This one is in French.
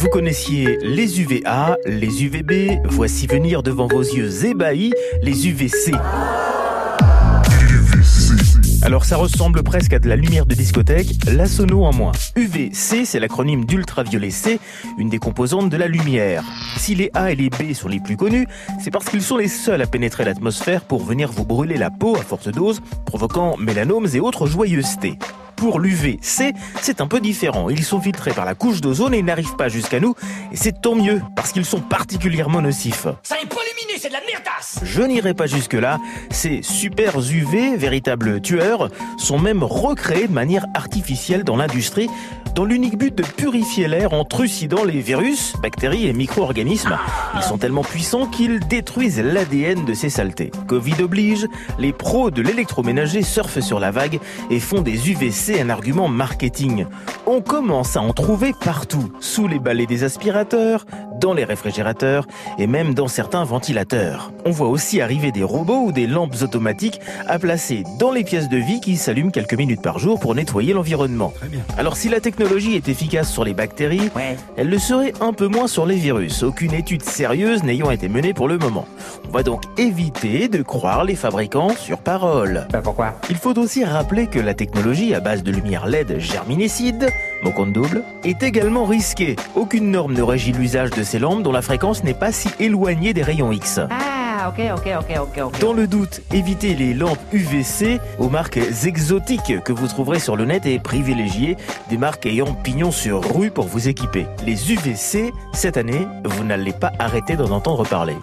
Vous connaissiez les UVA, les UVB, voici venir devant vos yeux ébahis les UVC. Alors ça ressemble presque à de la lumière de discothèque, la sono en moins. UVC, c'est l'acronyme d'ultraviolet C, une des composantes de la lumière. Si les A et les B sont les plus connus, c'est parce qu'ils sont les seuls à pénétrer l'atmosphère pour venir vous brûler la peau à forte dose, provoquant mélanomes et autres joyeusetés. Pour l'UVC, c'est un peu différent. Ils sont filtrés par la couche d'ozone et ils n'arrivent pas jusqu'à nous. Et c'est tant mieux, parce qu'ils sont particulièrement nocifs. Je n'irai pas jusque-là. Ces super UV, véritables tueurs, sont même recréés de manière artificielle dans l'industrie, dans l'unique but de purifier l'air en trucidant les virus, bactéries et micro-organismes. Ils sont tellement puissants qu'ils détruisent l'ADN de ces saletés. Covid oblige, les pros de l'électroménager surfent sur la vague et font des UVC un argument marketing. On commence à en trouver partout, sous les balais des aspirateurs, dans les réfrigérateurs et même dans certains ventilateurs. On voit aussi arriver des robots ou des lampes automatiques à placer dans les pièces de vie qui s'allument quelques minutes par jour pour nettoyer l'environnement. Alors si la technologie est efficace sur les bactéries, elle le serait un peu moins sur les virus, aucune étude sérieuse n'ayant été menée pour le moment. On va donc éviter de croire les fabricants sur parole. Bah pourquoi? Il faut aussi rappeler que la technologie à base de lumière LED germinicide, mot compte double, est également risquée. Aucune norme ne régit l'usage de ces lampes dont la fréquence n'est pas si éloignée des rayons X. Ah, ok, ok, ok, ok, ok. Dans le doute, évitez les lampes UVC aux marques exotiques que vous trouverez sur le net et privilégiez des marques ayant pignon sur rue pour vous équiper. Les UVC, cette année, vous n'allez pas arrêter d'en entendre parler.